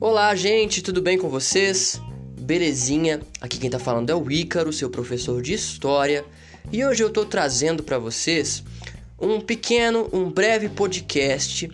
Olá, gente, tudo bem com vocês? Belezinha? Aqui quem tá falando é o Ícaro, seu professor de história, e hoje eu tô trazendo para vocês um pequeno, um breve podcast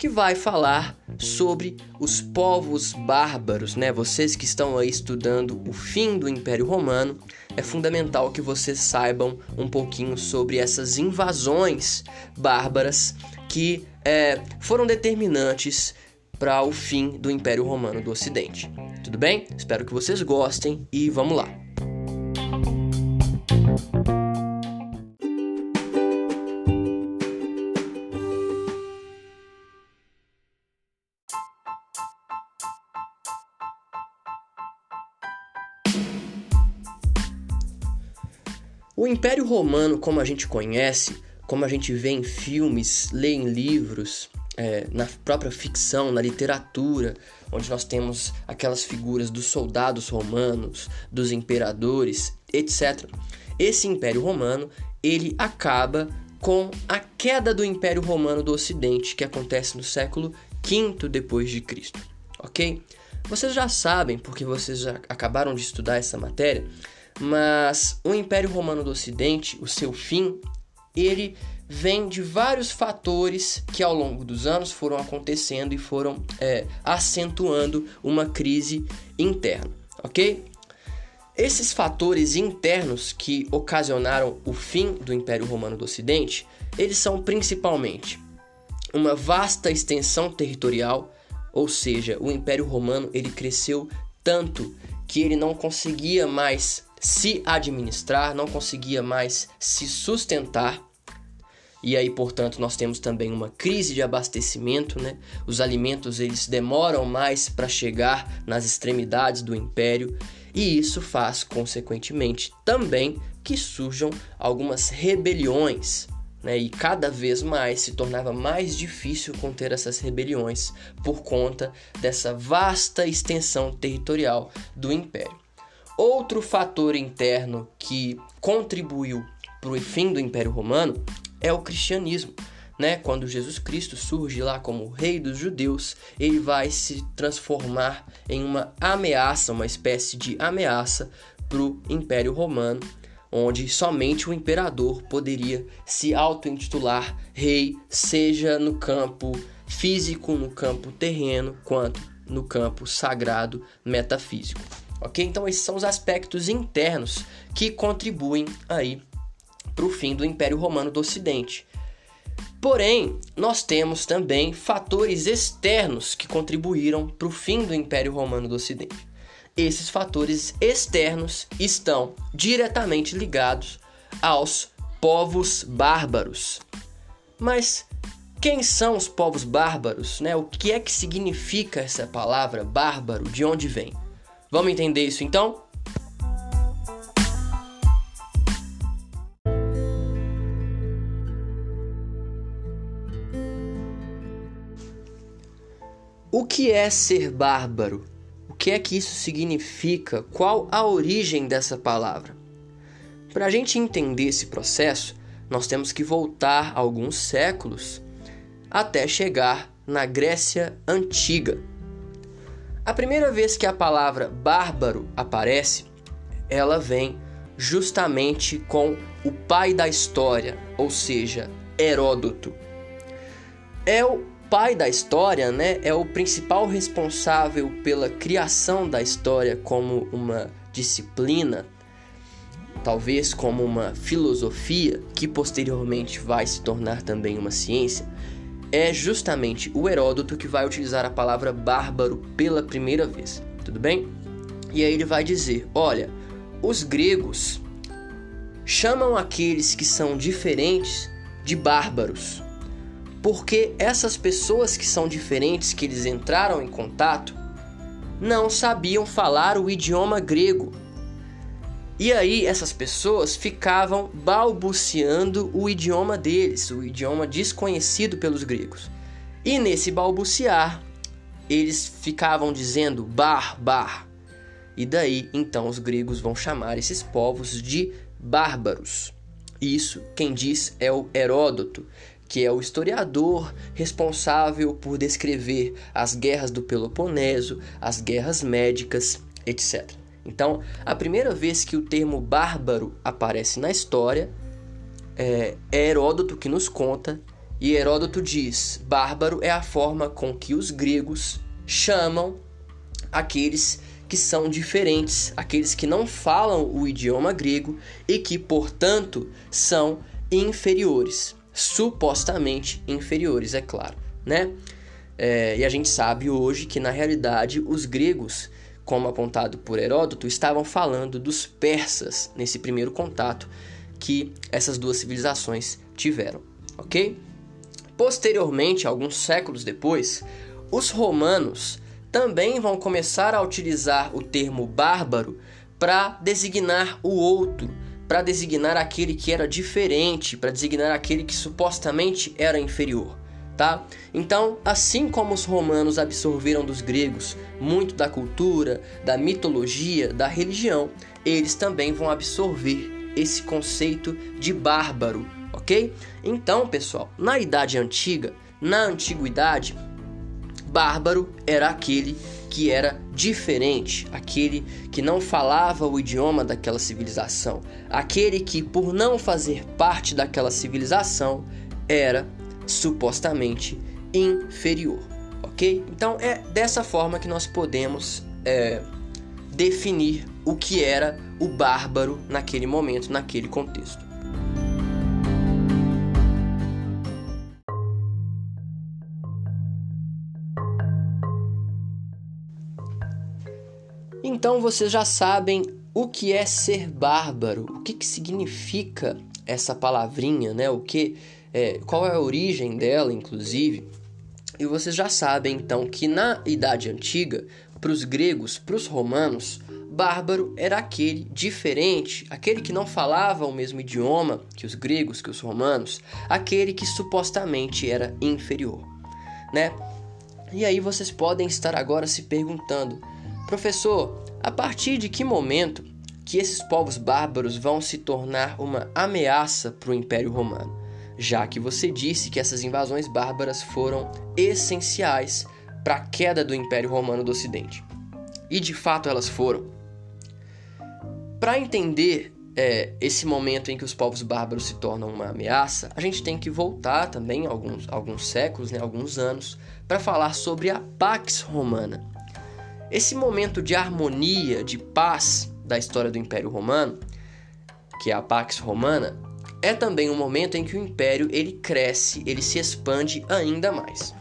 que vai falar sobre os povos bárbaros, né? Vocês que estão aí estudando o fim do Império Romano, é fundamental que vocês saibam um pouquinho sobre essas invasões bárbaras que é, foram determinantes para o fim do Império Romano do Ocidente. Tudo bem? Espero que vocês gostem e vamos lá. Romano, como a gente conhece, como a gente vê em filmes, lê em livros, é, na própria ficção, na literatura, onde nós temos aquelas figuras dos soldados romanos, dos imperadores, etc. Esse Império Romano ele acaba com a queda do Império Romano do Ocidente, que acontece no século V depois de Cristo, ok? Vocês já sabem, porque vocês já acabaram de estudar essa matéria, mas o Império Romano do Ocidente, o seu fim, ele vem de vários fatores que ao longo dos anos foram acontecendo e foram é, acentuando uma crise interna, ok? Esses fatores internos que ocasionaram o fim do Império Romano do Ocidente, eles são principalmente uma vasta extensão territorial, ou seja, o Império Romano ele cresceu tanto que ele não conseguia mais se administrar, não conseguia mais se sustentar. E aí, portanto, nós temos também uma crise de abastecimento, né? Os alimentos eles demoram mais para chegar nas extremidades do império, e isso faz consequentemente também que surjam algumas rebeliões, né? E cada vez mais se tornava mais difícil conter essas rebeliões por conta dessa vasta extensão territorial do império. Outro fator interno que contribuiu para o fim do Império Romano é o cristianismo. Né? Quando Jesus Cristo surge lá como rei dos judeus, ele vai se transformar em uma ameaça, uma espécie de ameaça para o Império Romano, onde somente o imperador poderia se auto-intitular rei, seja no campo físico, no campo terreno, quanto no campo sagrado metafísico ok? Então esses são os aspectos internos que contribuem aí para o fim do Império Romano do Ocidente. Porém, nós temos também fatores externos que contribuíram para o fim do Império Romano do Ocidente. Esses fatores externos estão diretamente ligados aos povos bárbaros. Mas quem são os povos bárbaros? Né? O que é que significa essa palavra bárbaro? De onde vem? Vamos entender isso então? O que é ser bárbaro? O que é que isso significa? Qual a origem dessa palavra? Para a gente entender esse processo, nós temos que voltar alguns séculos até chegar na Grécia Antiga. A primeira vez que a palavra bárbaro aparece, ela vem justamente com o pai da história, ou seja, Heródoto. É o pai da história, né? É o principal responsável pela criação da história como uma disciplina, talvez como uma filosofia que posteriormente vai se tornar também uma ciência é justamente o Heródoto que vai utilizar a palavra bárbaro pela primeira vez, tudo bem? E aí ele vai dizer: olha, os gregos chamam aqueles que são diferentes de bárbaros, porque essas pessoas que são diferentes, que eles entraram em contato, não sabiam falar o idioma grego e aí essas pessoas ficavam balbuciando o idioma deles, o idioma desconhecido pelos gregos. E nesse balbuciar, eles ficavam dizendo bar, bar. E daí, então, os gregos vão chamar esses povos de bárbaros. Isso quem diz é o Heródoto, que é o historiador responsável por descrever as guerras do Peloponeso, as guerras médicas, etc. Então, a primeira vez que o termo bárbaro aparece na história é, é Heródoto que nos conta, e Heródoto diz: bárbaro é a forma com que os gregos chamam aqueles que são diferentes, aqueles que não falam o idioma grego e que, portanto, são inferiores, supostamente inferiores, é claro, né? É, e a gente sabe hoje que na realidade os gregos como apontado por Heródoto, estavam falando dos persas nesse primeiro contato que essas duas civilizações tiveram, ok? Posteriormente, alguns séculos depois, os romanos também vão começar a utilizar o termo bárbaro para designar o outro, para designar aquele que era diferente, para designar aquele que supostamente era inferior tá? Então, assim como os romanos absorveram dos gregos muito da cultura, da mitologia, da religião, eles também vão absorver esse conceito de bárbaro, ok? Então, pessoal, na Idade Antiga, na Antiguidade, bárbaro era aquele que era diferente, aquele que não falava o idioma daquela civilização, aquele que, por não fazer parte daquela civilização, era supostamente inferior, ok? Então é dessa forma que nós podemos é, definir o que era o bárbaro naquele momento, naquele contexto. Então vocês já sabem o que é ser bárbaro, o que, que significa essa palavrinha, né? O que é, qual é a origem dela, inclusive. E vocês já sabem então que na Idade Antiga, para os gregos, para os romanos, bárbaro era aquele diferente, aquele que não falava o mesmo idioma que os gregos, que os romanos, aquele que supostamente era inferior, né? E aí vocês podem estar agora se perguntando, professor, a partir de que momento que esses povos bárbaros vão se tornar uma ameaça para o Império Romano? já que você disse que essas invasões bárbaras foram essenciais para a queda do Império Romano do Ocidente. E de fato elas foram. Para entender é, esse momento em que os povos bárbaros se tornam uma ameaça, a gente tem que voltar também alguns, alguns séculos, né, alguns anos, para falar sobre a Pax Romana. Esse momento de harmonia, de paz da história do Império Romano, que é a Pax Romana, é também um momento em que o império ele cresce, ele se expande ainda mais,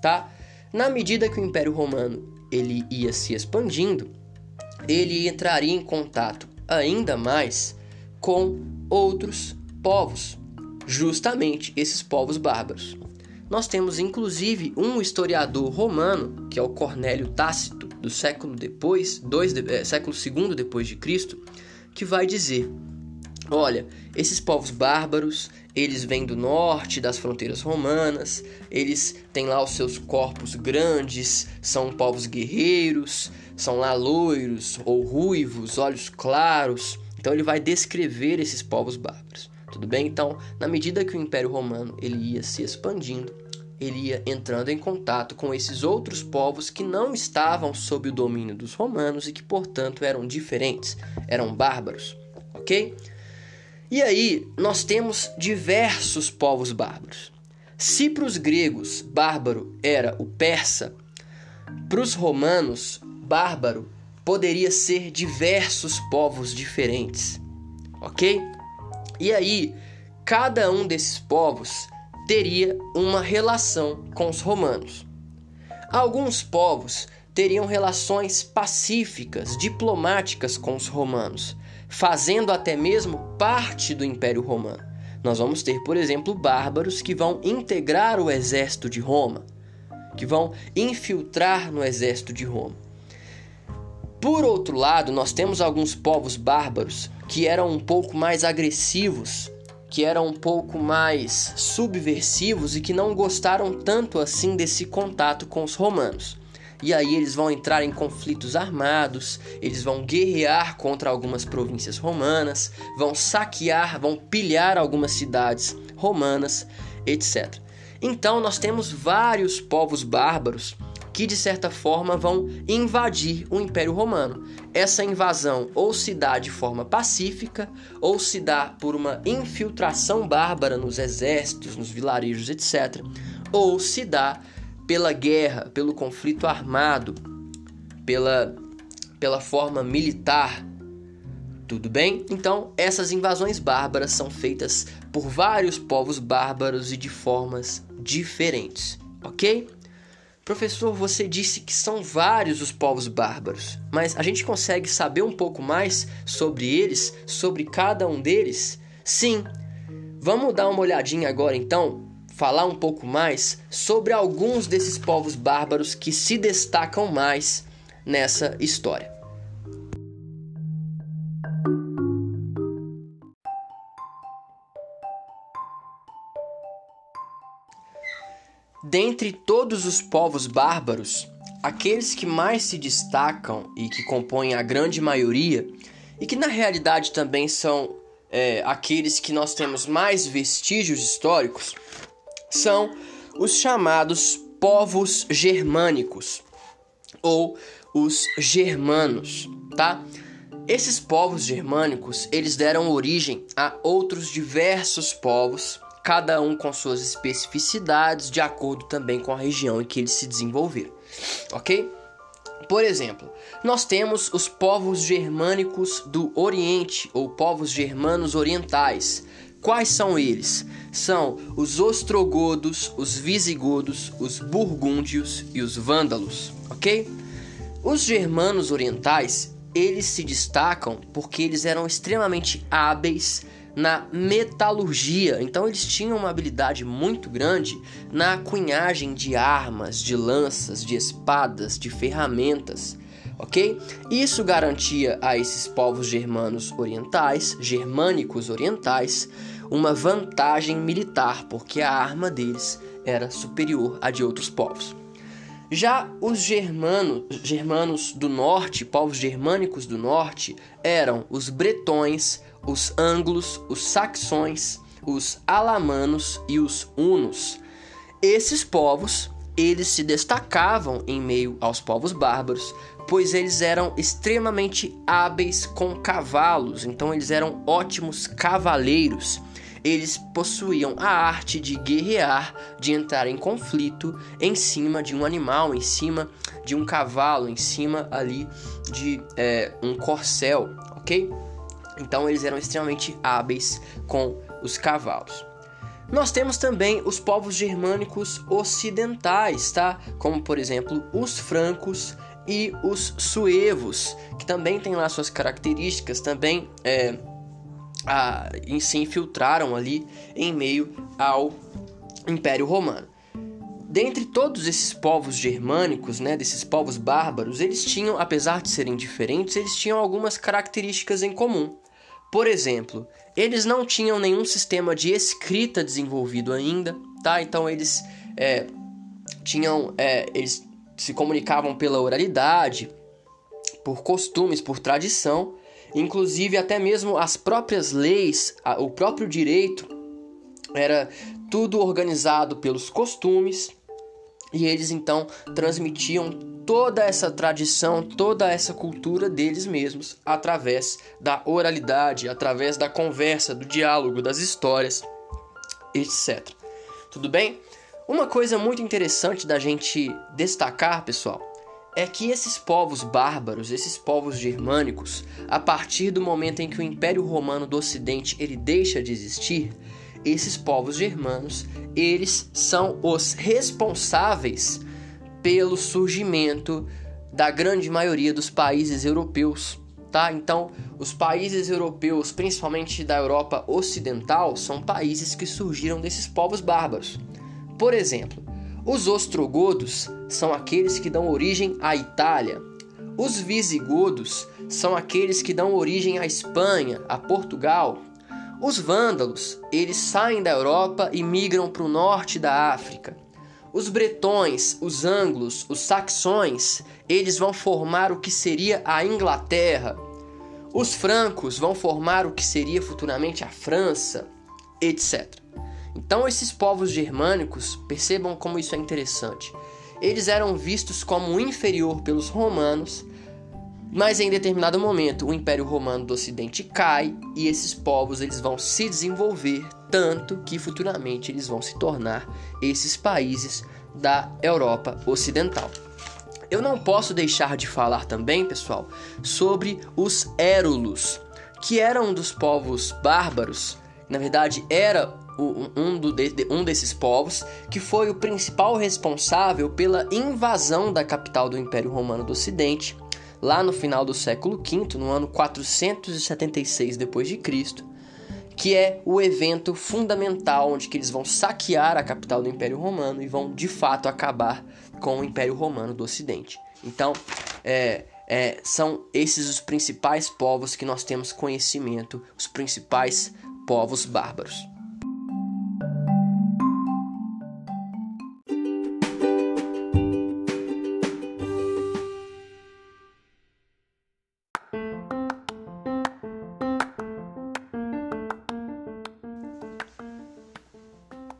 tá? Na medida que o Império Romano ele ia se expandindo, ele entraria em contato ainda mais com outros povos, justamente esses povos bárbaros. Nós temos inclusive um historiador romano, que é o Cornélio Tácito, do século depois, dois, é, século segundo depois de Cristo, que vai dizer Olha, esses povos bárbaros, eles vêm do norte das fronteiras romanas, eles têm lá os seus corpos grandes, são povos guerreiros, são lá loiros ou ruivos, olhos claros. Então ele vai descrever esses povos bárbaros. Tudo bem? Então, na medida que o Império Romano ele ia se expandindo, ele ia entrando em contato com esses outros povos que não estavam sob o domínio dos romanos e que, portanto, eram diferentes, eram bárbaros, ok? E aí nós temos diversos povos bárbaros. Se para os gregos bárbaro era o persa, para os romanos bárbaro poderia ser diversos povos diferentes, ok? E aí cada um desses povos teria uma relação com os romanos. Alguns povos teriam relações pacíficas, diplomáticas com os romanos, fazendo até mesmo parte do Império Romano. Nós vamos ter, por exemplo, bárbaros que vão integrar o exército de Roma, que vão infiltrar no exército de Roma. Por outro lado, nós temos alguns povos bárbaros que eram um pouco mais agressivos, que eram um pouco mais subversivos e que não gostaram tanto assim desse contato com os romanos. e aí eles vão entrar em conflitos armados, eles vão guerrear contra algumas províncias romanas, vão saquear, vão pilhar algumas cidades romanas, etc. Então nós temos vários povos bárbaros que de certa forma vão invadir o Império Romano. Essa invasão ou se dá de forma pacífica, ou se dá por uma infiltração bárbara nos exércitos, nos vilarejos, etc., ou se dá pela guerra, pelo conflito armado, pela, pela forma militar. Tudo bem? Então, essas invasões bárbaras são feitas por vários povos bárbaros e de formas diferentes, ok? Professor, você disse que são vários os povos bárbaros, mas a gente consegue saber um pouco mais sobre eles, sobre cada um deles? Sim. Vamos dar uma olhadinha agora então, falar um pouco mais sobre alguns desses povos bárbaros que se destacam mais nessa história. Dentre todos os povos bárbaros, aqueles que mais se destacam e que compõem a grande maioria, e que na realidade também são é, aqueles que nós temos mais vestígios históricos, são os chamados povos germânicos ou os germanos, tá? Esses povos germânicos, eles deram origem a outros diversos povos cada um com suas especificidades, de acordo também com a região em que eles se desenvolveram, ok? Por exemplo, nós temos os povos germânicos do Oriente ou povos germanos orientais. Quais são eles? São os ostrogodos, os visigodos, os burgúndios e os vândalos, ok? Os germanos orientais, eles se destacam porque eles eram extremamente hábeis na metalurgia. Então eles tinham uma habilidade muito grande na cunhagem de armas, de lanças, de espadas, de ferramentas. Ok? Isso garantia a esses povos germanos orientais, germânicos orientais, uma vantagem militar, porque a arma deles era superior à de outros povos. Já os germanos, germanos do norte, povos germânicos do norte, eram os bretões, os anglos, os saxões, os alamanos e os hunos. Esses povos, eles se destacavam em meio aos povos bárbaros, pois eles eram extremamente hábeis com cavalos, então eles eram ótimos cavaleiros. Eles possuíam a arte de guerrear, de entrar em conflito em cima de um animal, em cima de um cavalo, em cima ali de é, um corcel, ok? Então eles eram extremamente hábeis com os cavalos. Nós temos também os povos germânicos ocidentais, tá? Como por exemplo os francos e os suevos, que também têm lá suas características, também é, a, se infiltraram ali em meio ao Império Romano. Dentre todos esses povos germânicos, né, desses povos bárbaros, eles tinham, apesar de serem diferentes, eles tinham algumas características em comum. Por exemplo, eles não tinham nenhum sistema de escrita desenvolvido ainda, tá? Então eles é, tinham, é, eles se comunicavam pela oralidade, por costumes, por tradição, inclusive até mesmo as próprias leis, o próprio direito era tudo organizado pelos costumes e eles então transmitiam toda essa tradição, toda essa cultura deles mesmos através da oralidade, através da conversa, do diálogo, das histórias, etc. Tudo bem? Uma coisa muito interessante da gente destacar, pessoal, é que esses povos bárbaros, esses povos germânicos, a partir do momento em que o Império Romano do Ocidente ele deixa de existir, esses povos germanos, eles são os responsáveis pelo surgimento da grande maioria dos países europeus, tá? Então, os países europeus, principalmente da Europa Ocidental, são países que surgiram desses povos bárbaros. Por exemplo, os ostrogodos são aqueles que dão origem à Itália. Os visigodos são aqueles que dão origem à Espanha, a Portugal. Os vândalos, eles saem da Europa e migram para o norte da África. Os bretões, os anglos, os saxões, eles vão formar o que seria a Inglaterra. Os francos vão formar o que seria futuramente a França, etc. Então, esses povos germânicos, percebam como isso é interessante. Eles eram vistos como inferior pelos romanos, mas em determinado momento o Império Romano do Ocidente cai e esses povos eles vão se desenvolver tanto que futuramente eles vão se tornar esses países da Europa Ocidental. Eu não posso deixar de falar também, pessoal, sobre os Érulos, que eram um dos povos bárbaros, na verdade era um, do, um desses povos, que foi o principal responsável pela invasão da capital do Império Romano do Ocidente, lá no final do século V, no ano 476 d.C., que é o evento fundamental onde eles vão saquear a capital do Império Romano e vão de fato acabar com o Império Romano do Ocidente. Então, é, é, são esses os principais povos que nós temos conhecimento, os principais povos bárbaros.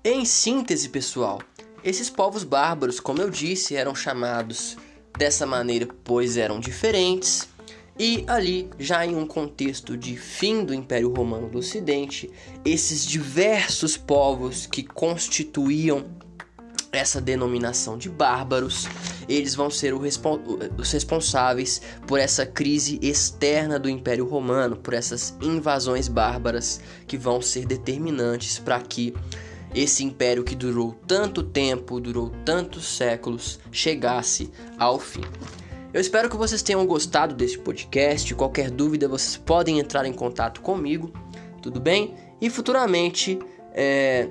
Em síntese, pessoal, esses povos bárbaros, como eu disse, eram chamados dessa maneira pois eram diferentes, e ali, já em um contexto de fim do Império Romano do Ocidente, esses diversos povos que constituíam essa denominação de bárbaros, eles vão ser os responsáveis por essa crise externa do Império Romano, por essas invasões bárbaras que vão ser determinantes para que esse império que durou tanto tempo, durou tantos séculos, chegasse ao fim. Eu espero que vocês tenham gostado desse podcast. Qualquer dúvida, vocês podem entrar em contato comigo, tudo bem? E futuramente é,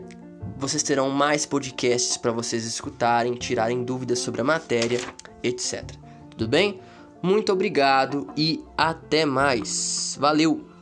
vocês terão mais podcasts para vocês escutarem, tirarem dúvidas sobre a matéria, etc. Tudo bem? Muito obrigado e até mais. Valeu!